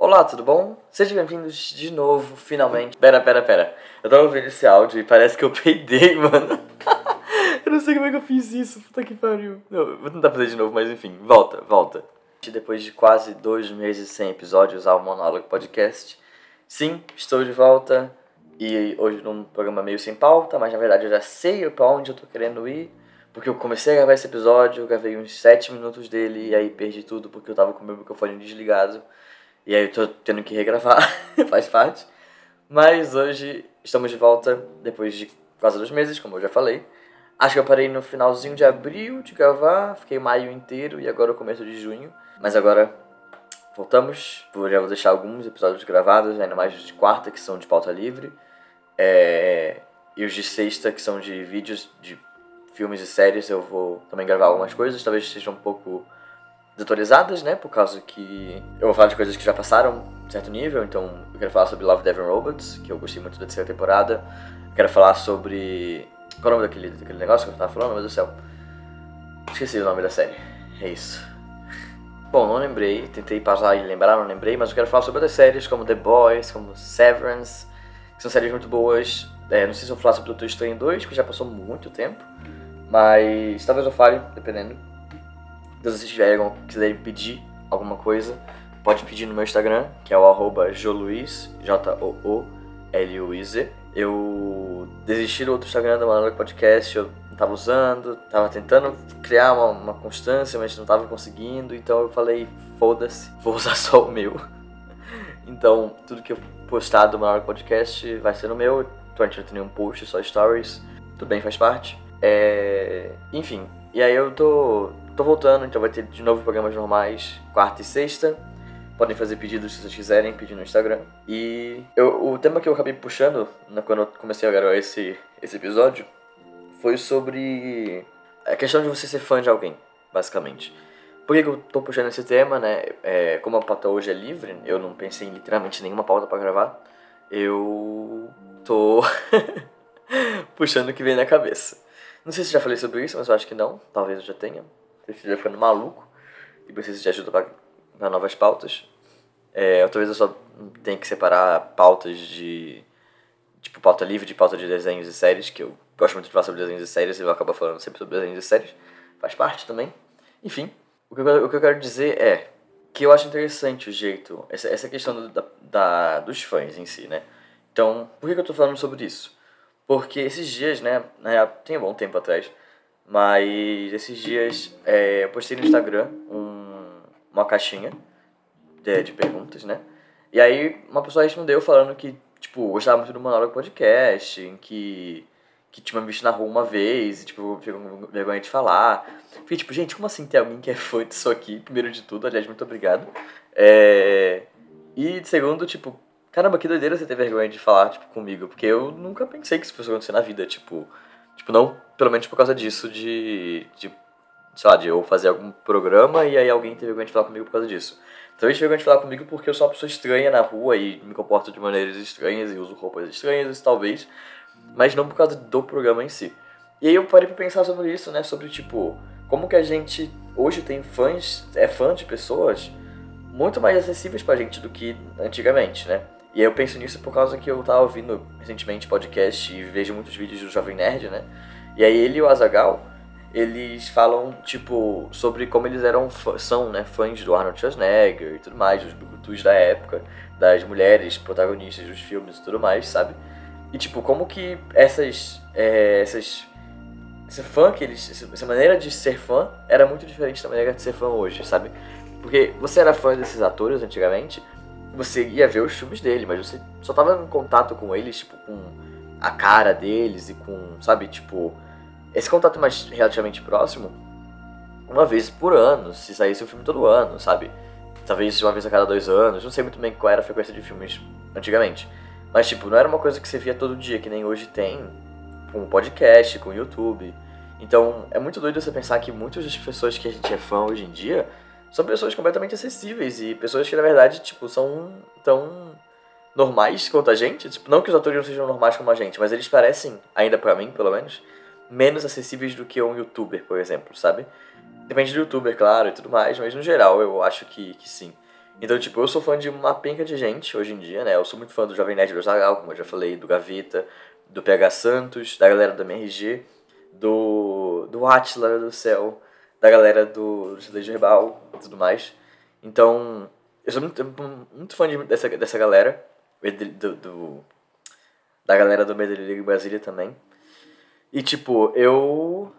Olá, tudo bom? Sejam bem-vindos de novo, finalmente. Pera, pera, pera. Eu tava ouvindo esse áudio e parece que eu peidei, mano. eu não sei como é que eu fiz isso, puta que pariu. Não, vou tentar fazer de novo, mas enfim, volta, volta. Depois de quase dois meses sem episódios ao Monólogo Podcast, sim, estou de volta. E hoje num programa meio sem pauta, mas na verdade eu já sei pra onde eu tô querendo ir. Porque eu comecei a gravar esse episódio, gravei uns 7 minutos dele e aí perdi tudo porque eu tava com o meu microfone desligado. E aí eu tô tendo que regravar, faz parte. Mas hoje estamos de volta depois de quase dois meses, como eu já falei. Acho que eu parei no finalzinho de abril de gravar, fiquei maio inteiro e agora o começo de junho. Mas agora voltamos. Eu já vou deixar alguns episódios gravados, ainda mais os de quarta, que são de pauta livre. É... E os de sexta, que são de vídeos de filmes e séries, eu vou também gravar algumas coisas, talvez sejam um pouco desatualizadas, né? Por causa que eu vou falar de coisas que já passaram certo nível, então eu quero falar sobre Love, Death and Robots, que eu gostei muito da terceira temporada. Eu quero falar sobre... Qual é o nome daquele, daquele negócio que eu tava falando? Meu Deus do céu. Esqueci o nome da série. É isso. Bom, não lembrei, tentei passar e lembrar, não lembrei, mas eu quero falar sobre outras séries como The Boys, como Severance, que são séries muito boas. É, não sei se eu vou falar sobre Doutor Estranho 2, que já passou muito tempo. Mas talvez eu fale, dependendo. Se vocês tiverem, quiserem pedir alguma coisa, pode pedir no meu Instagram, que é o arroba joluiz, J-O-O-L-U-I-Z. Eu desisti do outro Instagram do Manuel Podcast, eu não tava usando, tava tentando criar uma, uma constância, mas não tava conseguindo, então eu falei, foda-se, vou usar só o meu. então, tudo que eu postar do Manuel Podcast vai ser no meu, então gente não tem nenhum post, só stories, tudo bem, faz parte. É... Enfim, e aí eu tô, tô voltando, então vai ter de novo programas normais, quarta e sexta. Podem fazer pedidos se vocês quiserem, pedir no Instagram. E eu, o tema que eu acabei puxando né, quando eu comecei a gravar esse, esse episódio foi sobre a questão de você ser fã de alguém, basicamente. Por que, que eu tô puxando esse tema, né? É, como a pauta hoje é livre, eu não pensei em literalmente nenhuma pauta para gravar. Eu tô puxando o que vem na cabeça. Não sei se já falei sobre isso, mas eu acho que não. Talvez eu já tenha. Eu esteja ficando maluco e preciso de ajuda para novas pautas. É, talvez eu só tenha que separar pautas de. Tipo, pauta livre de pauta de desenhos e séries, que eu gosto muito de falar sobre desenhos e séries e eu acabo falando sempre sobre desenhos e séries. Faz parte também. Enfim, o que eu, o que eu quero dizer é que eu acho interessante o jeito, essa, essa questão do, da, da, dos fãs em si, né? Então, por que, eu tô falando sobre isso? Porque esses dias, né tem um bom tempo atrás, mas esses dias é, eu postei no Instagram um, uma caixinha de, de perguntas, né? E aí uma pessoa respondeu falando que, tipo, gostava muito do Monólogo Podcast, que, que tinha me visto na rua uma vez, e, tipo, ficou com vergonha de falar. Fiquei tipo, gente, como assim tem alguém que é fã disso aqui? Primeiro de tudo, aliás, muito obrigado. É... E segundo, tipo, caramba, que doideira você ter vergonha de falar, tipo, comigo. Porque eu nunca pensei que isso fosse acontecer na vida, tipo... Tipo, não, pelo menos por causa disso, de... de sei lá, de eu fazer algum programa e aí alguém ter vergonha de falar comigo por causa disso. Talvez tenha vergonha de falar comigo porque eu sou uma pessoa estranha na rua e me comporto de maneiras estranhas e uso roupas estranhas, talvez. Mas não por causa do programa em si. E aí eu parei pra pensar sobre isso, né? Sobre, tipo, como que a gente hoje tem fãs, é fã de pessoas muito mais acessíveis pra gente do que antigamente, né? E aí eu penso nisso por causa que eu tava ouvindo recentemente podcast e vejo muitos vídeos do Jovem Nerd, né? E aí ele e o Azagal, eles falam, tipo, sobre como eles eram, são, né, fãs do Arnold Schwarzenegger e tudo mais, dos brucutus da época, das mulheres protagonistas dos filmes e tudo mais, sabe? E, tipo, como que essas, é, essas, esse fã que eles, essa maneira de ser fã era muito diferente da maneira de ser fã hoje, sabe? Porque você era fã desses atores antigamente, você ia ver os filmes dele, mas você só tava em contato com eles, tipo, com a cara deles e com, sabe, tipo, esse contato mais relativamente próximo, uma vez por ano, se saísse um filme todo ano, sabe? Talvez uma vez a cada dois anos, não sei muito bem qual era a frequência de filmes antigamente. Mas, tipo, não era uma coisa que você via todo dia, que nem hoje tem, com podcast, com YouTube. Então, é muito doido você pensar que muitas das pessoas que a gente é fã hoje em dia são pessoas completamente acessíveis e pessoas que na verdade, tipo, são tão normais quanto a gente. Tipo, não que os atores não sejam normais como a gente, mas eles parecem, ainda para mim, pelo menos, menos acessíveis do que um youtuber, por exemplo, sabe? Depende do youtuber, claro, e tudo mais, mas no geral eu acho que, que sim. Então, tipo, eu sou fã de uma penca de gente hoje em dia, né? Eu sou muito fã do Jovem Nerd do Zagal, como eu já falei, do Gaveta, do PH Santos, da galera do MRG, do, do Atila do Céu, da galera do, do Cidade Herbal e tudo mais. Então, eu sou muito, muito fã de, dessa, dessa galera, do, do, da galera do Medellín Brasília também. E, tipo, eu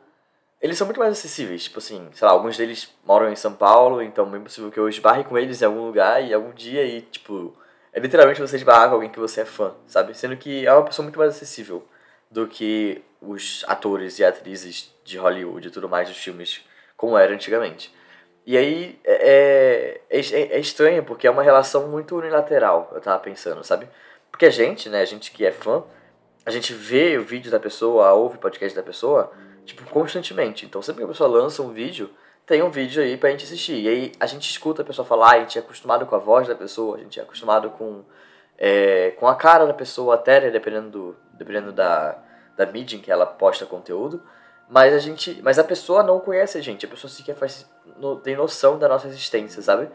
eles são muito mais acessíveis. Tipo assim, sei lá, alguns deles moram em São Paulo, então é bem possível que eu esbarre com eles em algum lugar e algum dia e, tipo, é literalmente você esbarrar com alguém que você é fã, sabe? Sendo que é uma pessoa muito mais acessível do que os atores e atrizes de Hollywood e tudo mais dos filmes, como era antigamente. E aí é, é, é, é estranho, porque é uma relação muito unilateral, eu tava pensando, sabe? Porque a gente, né, a gente que é fã, a gente vê o vídeo da pessoa, ouve o podcast da pessoa tipo, constantemente. Então, sempre que a pessoa lança um vídeo, tem um vídeo aí pra gente assistir. E aí a gente escuta a pessoa falar, a gente é acostumado com a voz da pessoa, a gente é acostumado com, é, com a cara da pessoa até, né, dependendo, do, dependendo da, da mídia em que ela posta conteúdo. Mas a gente. Mas a pessoa não conhece a gente, a pessoa sequer faz, no, tem noção da nossa existência, sabe?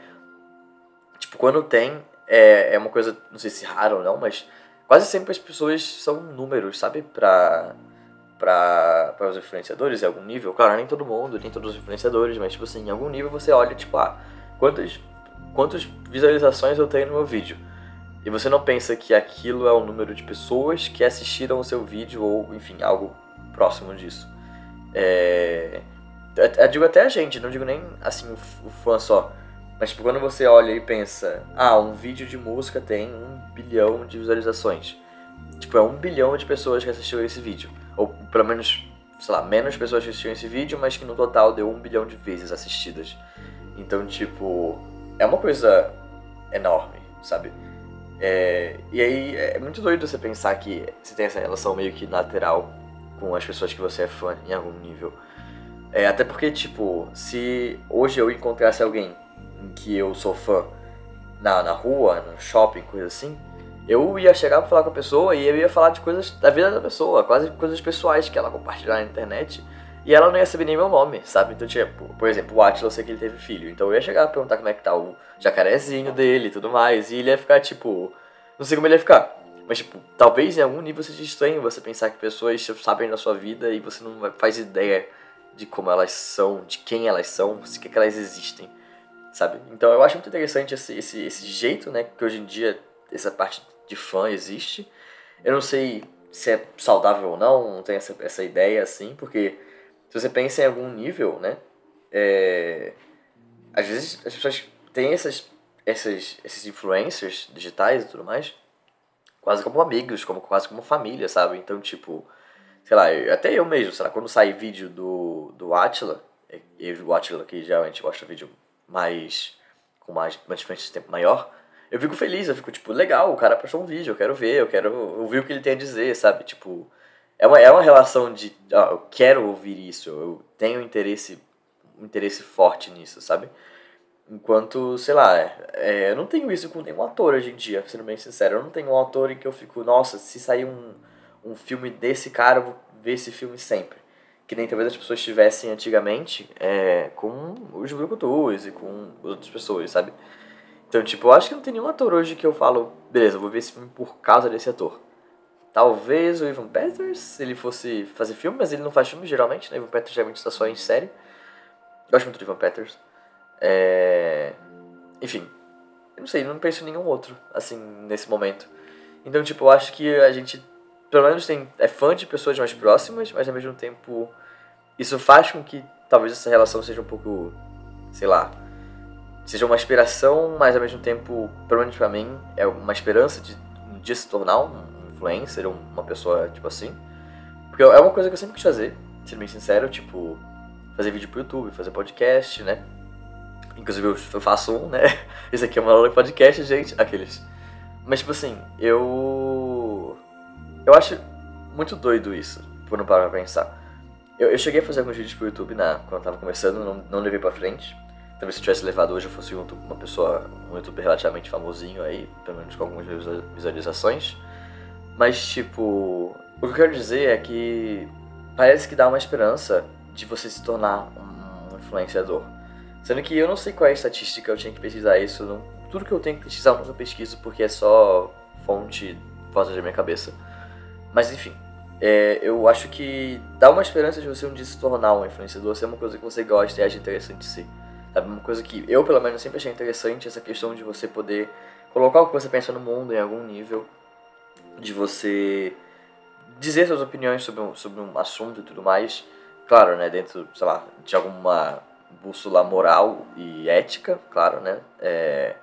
Tipo, quando tem, é, é uma coisa, não sei se rara ou não, mas quase sempre as pessoas são números, sabe? Pra para os influenciadores em algum nível, claro, nem todo mundo, nem todos os influenciadores, mas tipo assim, em algum nível você olha, tipo, ah, quantas, quantas visualizações eu tenho no meu vídeo? E você não pensa que aquilo é o número de pessoas que assistiram o seu vídeo ou, enfim, algo próximo disso. É... Eu digo até a gente, não digo nem assim o fã só. Mas tipo, quando você olha e pensa, ah, um vídeo de música tem um bilhão de visualizações. Tipo, é um bilhão de pessoas que assistiram esse vídeo. Ou pelo menos, sei lá, menos pessoas que assistiram esse vídeo, mas que no total deu um bilhão de vezes assistidas. Então, tipo, é uma coisa enorme, sabe? É, e aí é muito doido você pensar que você tem essa relação meio que lateral com as pessoas que você é fã em algum nível. É, até porque, tipo, se hoje eu encontrasse alguém em que eu sou fã na, na rua, no shopping, coisa assim, eu ia chegar pra falar com a pessoa e eu ia falar de coisas da vida da pessoa, quase coisas pessoais que ela compartilhar na internet. E ela não ia saber nem meu nome, sabe? Então, tipo, por exemplo, o Atila, eu sei que ele teve filho. Então eu ia chegar pra perguntar como é que tá o jacarezinho dele e tudo mais. E ele ia ficar, tipo. Não sei como ele ia ficar. Mas, tipo, talvez em algum nível seja estranho você pensar que pessoas sabem da sua vida e você não faz ideia de como elas são, de quem elas são, se que, que elas existem, sabe? Então eu acho muito interessante esse, esse, esse jeito, né, que hoje em dia essa parte de fã existe. Eu não sei se é saudável ou não, não tenho essa, essa ideia assim, porque se você pensa em algum nível, né? É, às vezes as pessoas têm essas, essas, esses influencers digitais e tudo mais, quase como amigos, como, quase como família, sabe? Então, tipo, sei lá, até eu mesmo, sei lá, quando sai vídeo do, do Atila, eu o Atila que geralmente mostra vídeo mais com mais, uma diferença de tempo maior, eu fico feliz, eu fico, tipo, legal, o cara postou um vídeo, eu quero ver, eu quero ouvir o que ele tem a dizer, sabe? Tipo, é uma, é uma relação de, eu quero ouvir isso, eu tenho interesse, interesse forte nisso, sabe? Enquanto, sei lá, é, eu não tenho isso com nenhum ator hoje em dia, sendo bem sincero. Eu não tenho um ator em que eu fico, nossa, se sair um, um filme desse cara, eu vou ver esse filme sempre. Que nem talvez as pessoas tivessem antigamente é, com os brucutus e com outras pessoas, sabe? Então, tipo, eu acho que não tem nenhum ator hoje que eu falo, beleza, vou ver esse filme por causa desse ator. Talvez o Ivan Peters, se ele fosse fazer filme, mas ele não faz filme geralmente, né? Ivan Peters geralmente está só em série. Gosto muito do Ivan Peters. É... Enfim, eu não sei, não penso em nenhum outro, assim, nesse momento. Então, tipo, eu acho que a gente, pelo menos, tem, é fã de pessoas mais próximas, mas ao mesmo tempo, isso faz com que talvez essa relação seja um pouco, sei lá, seja uma inspiração, mas ao mesmo tempo, pelo menos pra mim, é uma esperança de um dia se tornar um influencer, uma pessoa tipo assim. Porque é uma coisa que eu sempre quis fazer, sendo bem sincero, tipo, fazer vídeo pro YouTube, fazer podcast, né? Inclusive eu faço um, né? Esse aqui é uma aula de podcast, gente, aqueles. Mas tipo assim, eu. Eu acho muito doido isso, por não parar pra pensar. Eu, eu cheguei a fazer alguns vídeos pro YouTube na, quando eu tava começando, não, não levei pra frente. Talvez se eu tivesse levado hoje eu fosse uma pessoa, um youtuber relativamente famosinho aí, pelo menos com algumas visualizações. Mas, tipo, o que eu quero dizer é que parece que dá uma esperança de você se tornar um influenciador. Sendo que eu não sei qual é a estatística, eu tinha que pesquisar isso, não tudo que eu tenho que pesquisar eu nunca pesquiso porque é só fonte voz da minha cabeça. Mas enfim, é, eu acho que dá uma esperança de você um dia se tornar um influenciador, ser uma coisa que você gosta e acha interessante ser. Sabe? Uma coisa que eu, pelo menos, sempre achei interessante, essa questão de você poder colocar o que você pensa no mundo em algum nível, de você dizer suas opiniões sobre um, sobre um assunto e tudo mais. Claro, né, dentro, sei lá, de alguma bússola moral e ética, claro, né? É,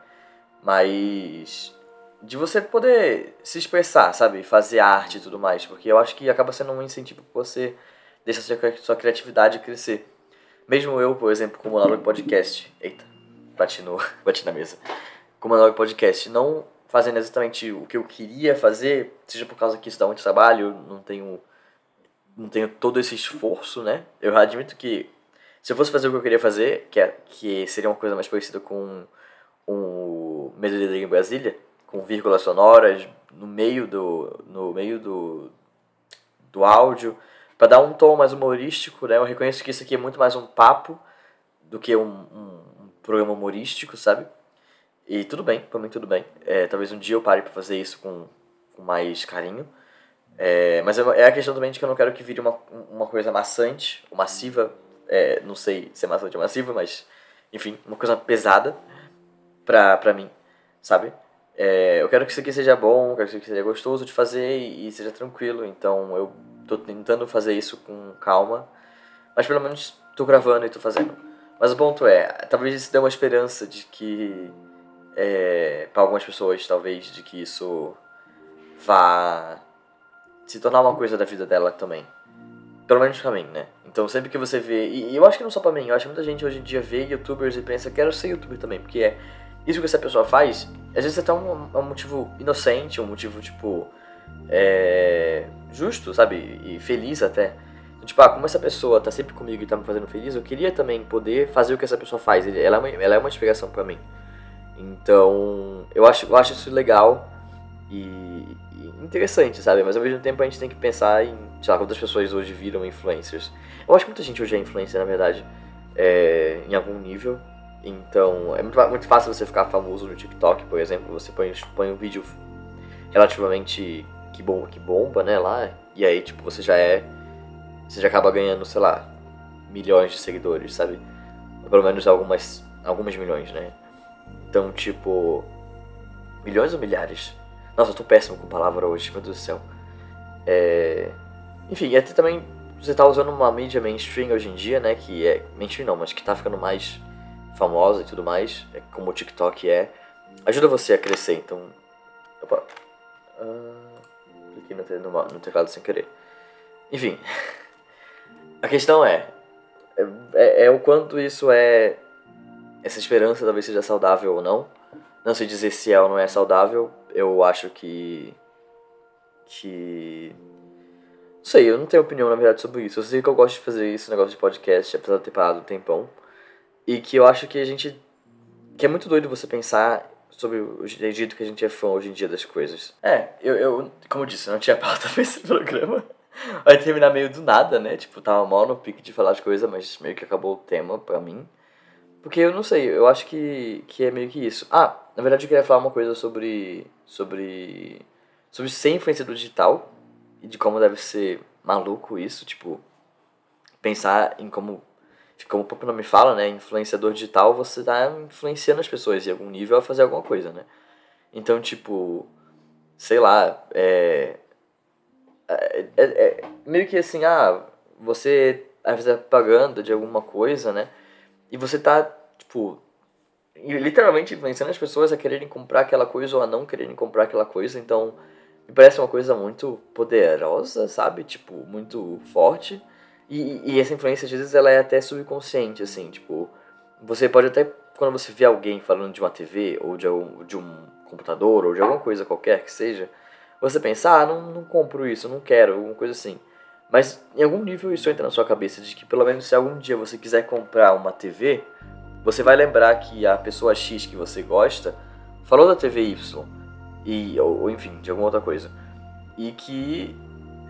mas de você poder se expressar, sabe? Fazer arte e tudo mais. Porque eu acho que acaba sendo um incentivo pra você deixar sua, criatividade crescer. Mesmo eu, por exemplo, como aula de podcast. Eita, bati, bati na mesa. Como aula de podcast, não fazendo exatamente o que eu queria fazer, seja por causa que isso dá muito trabalho, não tenho, não tenho todo esse esforço, né? Eu admito que se eu fosse fazer o que eu queria fazer, que, é, que seria uma coisa mais parecida com um Medo de em Brasília, com vírgulas sonoras no meio do, no meio do, do áudio, para dar um tom mais humorístico, né? Eu reconheço que isso aqui é muito mais um papo do que um, um, um programa humorístico, sabe? E tudo bem, pra mim tudo bem. É, talvez um dia eu pare pra fazer isso com, com mais carinho. É, mas é, é a questão também de que eu não quero que vire uma, uma coisa maçante, ou massiva. É, não sei se é maçante ou massiva, mas enfim, uma coisa pesada pra, pra mim, sabe? É, eu quero que isso aqui seja bom, quero que isso aqui seja gostoso de fazer e, e seja tranquilo. Então eu tô tentando fazer isso com calma, mas pelo menos tô gravando e tô fazendo. Mas o ponto é, talvez isso dê uma esperança de que, é, para algumas pessoas, talvez, de que isso vá se tornar uma coisa da vida dela também. Pelo menos pra mim, né? Então sempre que você vê. E, e eu acho que não só pra mim, eu acho que muita gente hoje em dia vê youtubers e pensa, quero ser youtuber também, porque é isso que essa pessoa faz, às vezes é até um, um motivo inocente, um motivo, tipo, é, justo, sabe? E feliz até. Tipo, ah, como essa pessoa tá sempre comigo e tá me fazendo feliz, eu queria também poder fazer o que essa pessoa faz. Ela é uma, ela é uma inspiração para mim. Então, eu acho, eu acho isso legal e, e, interessante, sabe? Mas ao mesmo tempo a gente tem que pensar em, sei lá, quantas pessoas hoje viram influencers. Eu acho que muita gente hoje é influencer, na verdade, é, em algum nível. Então, é muito, muito fácil você ficar famoso no TikTok, por exemplo. Você põe, põe um vídeo relativamente que bomba, que bomba, né, lá. E aí, tipo, você já é. Você já acaba ganhando, sei lá, milhões de seguidores, sabe? Ou pelo menos algumas, algumas milhões, né? Então, tipo. Milhões ou milhares? Nossa, eu tô péssimo com palavra hoje, meu Deus do céu. É... Enfim, e até também você tá usando uma mídia mainstream hoje em dia, né? Que é. Mainstream não, mas que tá ficando mais famosa e tudo mais, é como o TikTok é, ajuda você a crescer. Então. Opa! Uh, cliquei no, no, no teclado sem querer. Enfim. a questão é, é, é, é o quanto isso é. Essa esperança talvez seja saudável ou não. Não sei dizer se é ou não é saudável. Eu acho que. Que. Não sei, eu não tenho opinião na verdade sobre isso. Eu sei que eu gosto de fazer isso, negócio de podcast, apesar de ter parado um tempão. E que eu acho que a gente. que é muito doido você pensar sobre o jeito que a gente é fã hoje em dia das coisas. É, eu, eu como eu disse, não tinha pauta pra esse programa. Vai terminar meio do nada, né? Tipo, tava mal no pique de falar as coisas, mas meio que acabou o tema pra mim. Porque eu não sei, eu acho que, que é meio que isso. Ah, na verdade eu queria falar uma coisa sobre. sobre. sobre ser influenciador digital e de como deve ser maluco isso, tipo, pensar em como como o próprio nome fala, né, influenciador digital, você está influenciando as pessoas em algum nível a fazer alguma coisa, né? Então, tipo, sei lá, é, é, é, é meio que assim, ah, você às vezes é propaganda de alguma coisa, né? E você tá, tipo, literalmente influenciando as pessoas a quererem comprar aquela coisa ou a não quererem comprar aquela coisa, então me parece uma coisa muito poderosa, sabe? Tipo, muito forte. E, e essa influência, às vezes, ela é até subconsciente, assim, tipo, você pode até, quando você vê alguém falando de uma TV, ou de, um, de um computador, ou de alguma coisa qualquer que seja, você pensa, ah, não, não compro isso, não quero, alguma coisa assim. Mas em algum nível isso entra na sua cabeça de que pelo menos se algum dia você quiser comprar uma TV, você vai lembrar que a pessoa X que você gosta falou da TV Y, e, ou enfim, de alguma outra coisa. E que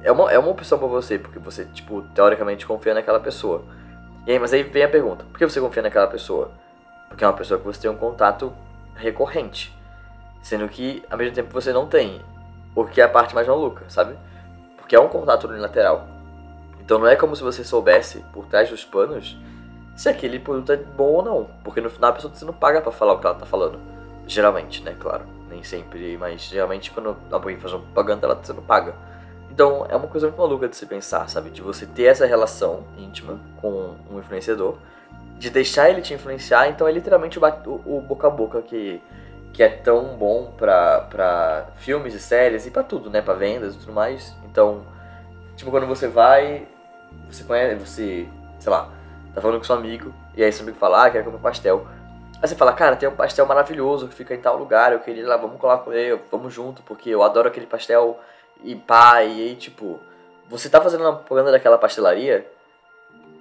é uma, é uma opção pra você, porque você, tipo, teoricamente confia naquela pessoa. E aí, mas aí vem a pergunta, por que você confia naquela pessoa? Porque é uma pessoa que você tem um contato recorrente. Sendo que, ao mesmo tempo, você não tem. O que é a parte mais maluca, sabe? Porque é um contato unilateral. Então não é como se você soubesse, por trás dos panos, se aquele produto é bom ou não. Porque no final a pessoa você não paga para falar o que ela tá falando. Geralmente, né? Claro. Nem sempre, mas geralmente quando alguém faz uma propaganda, ela, você não paga. Então é uma coisa muito maluca de se pensar, sabe? De você ter essa relação íntima com um influenciador, de deixar ele te influenciar, então é literalmente o, o, boca a boca que, que é tão bom pra, pra filmes e séries e pra tudo, né? Pra vendas e tudo mais. Então, tipo, quando você vai, você conhece, você, sei lá, tá falando com seu amigo, e aí seu amigo fala, ah, quero comer pastel. Aí você fala, cara, tem um pastel maravilhoso que fica em tal lugar, eu queria ir lá, vamos colar com ele, vamos junto, porque eu adoro aquele pastel e pá, e aí, tipo, você tá fazendo uma propaganda daquela pastelaria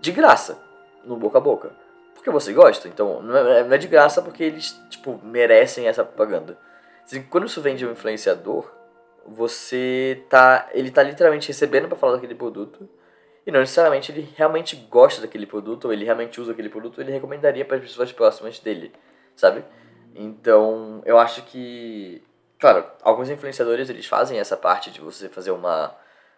de graça, no boca a boca. Porque você gosta, então não é, não é de graça porque eles, tipo, merecem essa propaganda. Assim, quando isso vem de um influenciador, você tá. Ele tá literalmente recebendo para falar daquele produto. E não necessariamente ele realmente gosta daquele produto, ou ele realmente usa aquele produto, ou ele recomendaria para as pessoas próximas dele, sabe? Então, eu acho que Claro, alguns influenciadores eles fazem essa parte de você fazer uma,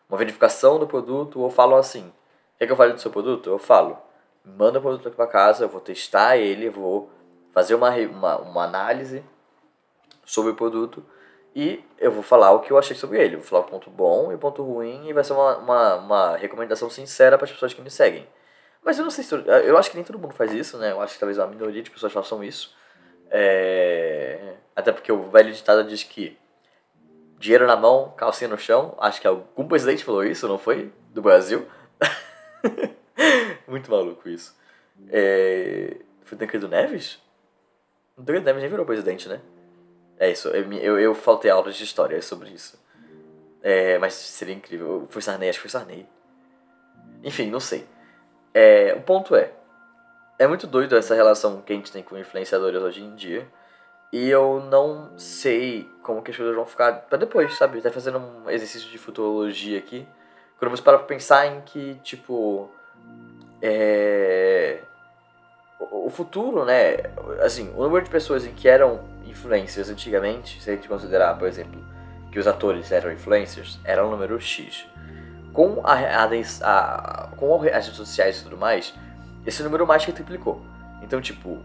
uma verificação do produto ou falam assim: quer que eu fale do seu produto? Eu falo, manda o produto aqui para casa, eu vou testar ele, vou fazer uma, uma, uma análise sobre o produto e eu vou falar o que eu achei sobre ele. vou falar o ponto bom e o ponto ruim e vai ser uma, uma, uma recomendação sincera para as pessoas que me seguem. Mas eu não sei se. Eu acho que nem todo mundo faz isso, né? Eu acho que talvez uma minoria de pessoas façam isso. É... Até porque o velho ditado diz que dinheiro na mão, calcinha no chão. Acho que algum presidente falou isso, não foi? Do Brasil. Muito maluco isso. É... Foi Tancredo Neves? O Tancredo Neves nem virou presidente, né? É isso, eu, eu, eu faltei aulas de história sobre isso. É, mas seria incrível. Foi Sarney, acho que foi Sarney. Enfim, não sei. É, o ponto é, é muito doido essa relação que a gente tem com influenciadores hoje em dia. E eu não sei como que as coisas vão ficar pra depois, sabe? Tá fazendo um exercício de futurologia aqui. Quando você para pra pensar em que, tipo. É. O futuro, né? Assim, o número de pessoas que eram influencers antigamente, se a gente considerar, por exemplo, que os atores eram influencers, era um número X. Com, a, a, a, com as redes sociais e tudo mais, esse número mais que triplicou. Então, tipo,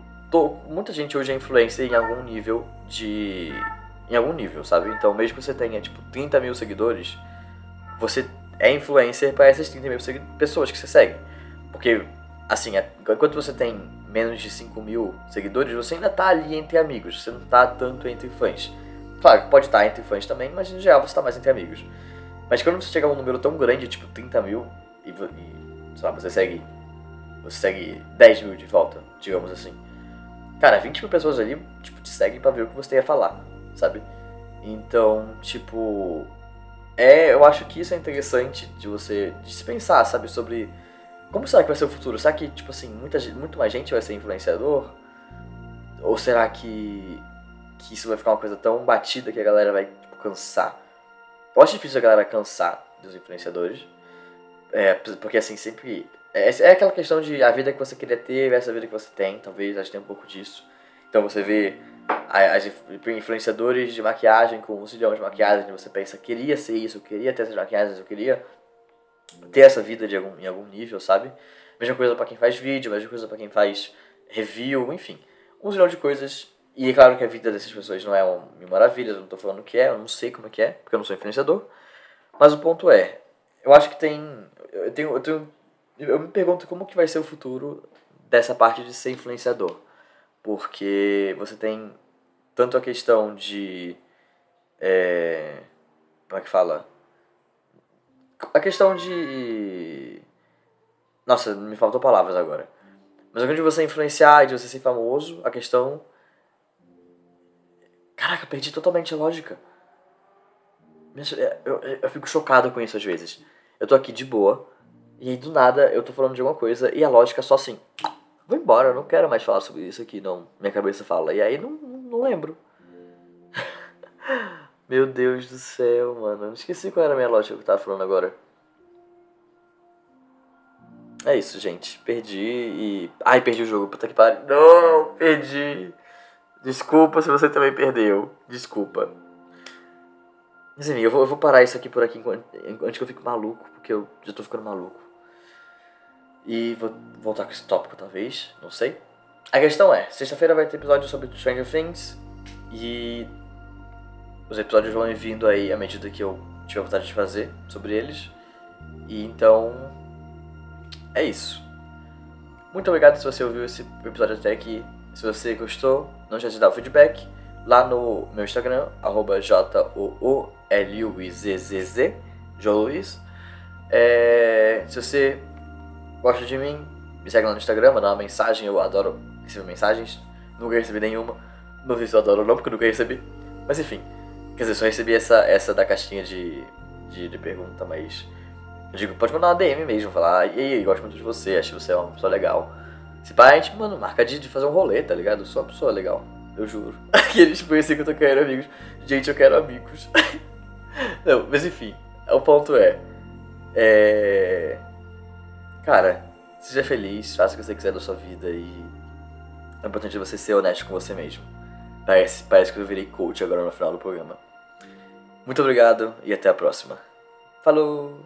muita gente hoje é influencer em algum nível de. Em algum nível, sabe? Então, mesmo que você tenha, tipo, 30 mil seguidores, você é influencer para essas 30 mil pessoas que você segue. Porque, assim, enquanto você tem menos de 5 mil seguidores, você ainda tá ali entre amigos, você não tá tanto entre fãs. Claro que pode estar entre fãs também, mas em geral você tá mais entre amigos. Mas quando você chega a um número tão grande, tipo 30 mil, e, e sei lá, você segue você segue 10 mil de volta, digamos assim. Cara, 20 mil pessoas ali, tipo, te seguem pra ver o que você tem a falar, sabe? Então, tipo. É, eu acho que isso é interessante de você de se pensar, sabe, sobre como será que vai ser o futuro? Será que, tipo assim, muita, muito mais gente vai ser influenciador? Ou será que, que isso vai ficar uma coisa tão batida que a galera vai tipo, cansar? Eu acho difícil a galera cansar dos influenciadores. É, porque assim, sempre é, aquela questão de a vida que você queria ter versus a vida que você tem, talvez, acho que tem um pouco disso. Então você vê as influenciadores de maquiagem com um zilhão de maquiagens, você pensa, queria ser isso, eu queria ter essas maquiagens, eu queria ter essa vida de algum, em algum nível, sabe? Mesma coisa para quem faz vídeo, mesma coisa para quem faz review, enfim. Um zilhão de coisas. E é claro que a vida dessas pessoas não é uma maravilha, eu não tô falando que é, eu não sei como é que é, porque eu não sou influenciador. Mas o ponto é, eu acho que tem. Eu tenho, eu tenho eu me pergunto como que vai ser o futuro dessa parte de ser influenciador. Porque você tem tanto a questão de. É, como é que fala? A questão de. Nossa, me faltou palavras agora. Mas a questão de você influenciar e de você ser famoso, a questão. Caraca, perdi totalmente a lógica. Eu, eu, eu fico chocado com isso às vezes. Eu tô aqui de boa e aí do nada eu tô falando de alguma coisa e a lógica é só assim: vou embora, não quero mais falar sobre isso aqui, não. Minha cabeça fala. E aí não, não lembro. Meu Deus do céu, mano. Eu esqueci qual era a minha lógica que eu tava falando agora. É isso, gente. Perdi e. Ai, perdi o jogo. Puta que pariu. Não, perdi. Desculpa se você também perdeu. Desculpa. Mas enfim, eu vou, eu vou parar isso aqui por aqui antes que eu fique maluco, porque eu já tô ficando maluco. E vou voltar com esse tópico, talvez, não sei. A questão é, sexta-feira vai ter episódio sobre Stranger Things e os episódios vão vindo aí à medida que eu tiver vontade de fazer sobre eles. E então é isso. Muito obrigado se você ouviu esse episódio até aqui. Se você gostou, não já de dar o feedback lá no meu Instagram, arroba J-O-O-L-U-I-Z-Z-Z, Luiz. É, se você gosta de mim, me segue lá no Instagram, manda uma mensagem, eu adoro receber mensagens. Nunca recebi nenhuma. Não sei se eu adoro ou não, porque nunca recebi. Mas enfim, quer dizer, só recebi essa, essa da caixinha de, de, de pergunta, mas eu digo, pode mandar uma DM mesmo, falar, e aí, gosto muito de você, acho que você é uma pessoa legal. Se pá, a gente, mano, marca de, de fazer um rolê, tá ligado? Eu sou uma pessoa legal, eu juro. Aqueles tipo assim que eu tô querendo amigos. Gente, eu quero amigos. Não, mas enfim, o ponto é. É. Cara, seja feliz, faça o que você quiser da sua vida e. É importante você ser honesto com você mesmo. Parece, parece que eu virei coach agora no final do programa. Muito obrigado e até a próxima. Falou!